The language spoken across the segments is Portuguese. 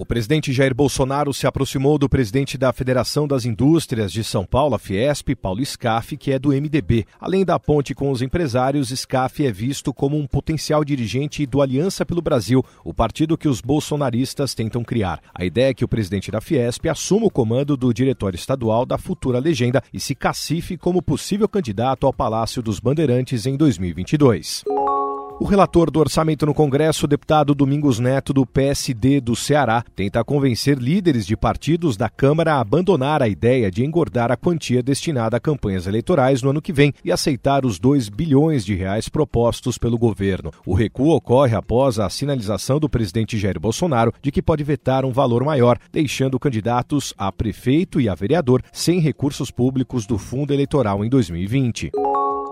O presidente Jair Bolsonaro se aproximou do presidente da Federação das Indústrias de São Paulo, a Fiesp, Paulo Scaff, que é do MDB. Além da ponte com os empresários, Scaff é visto como um potencial dirigente do Aliança pelo Brasil, o partido que os bolsonaristas tentam criar. A ideia é que o presidente da Fiesp assuma o comando do diretório estadual da futura legenda e se cacife como possível candidato ao Palácio dos Bandeirantes em 2022. O relator do orçamento no Congresso, deputado Domingos Neto, do PSD do Ceará, tenta convencer líderes de partidos da Câmara a abandonar a ideia de engordar a quantia destinada a campanhas eleitorais no ano que vem e aceitar os 2 bilhões de reais propostos pelo governo. O recuo ocorre após a sinalização do presidente Jair Bolsonaro de que pode vetar um valor maior, deixando candidatos a prefeito e a vereador sem recursos públicos do fundo eleitoral em 2020.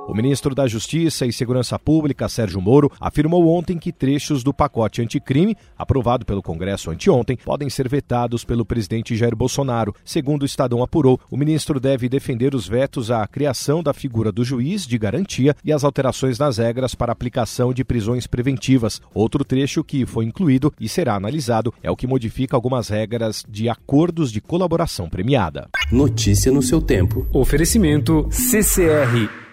O ministro da Justiça e Segurança Pública, Sérgio Moro, afirmou ontem que trechos do pacote anticrime, aprovado pelo Congresso anteontem, podem ser vetados pelo presidente Jair Bolsonaro. Segundo o Estadão apurou, o ministro deve defender os vetos à criação da figura do juiz de garantia e as alterações nas regras para aplicação de prisões preventivas. Outro trecho que foi incluído e será analisado é o que modifica algumas regras de acordos de colaboração premiada. Notícia no seu tempo. Oferecimento CCR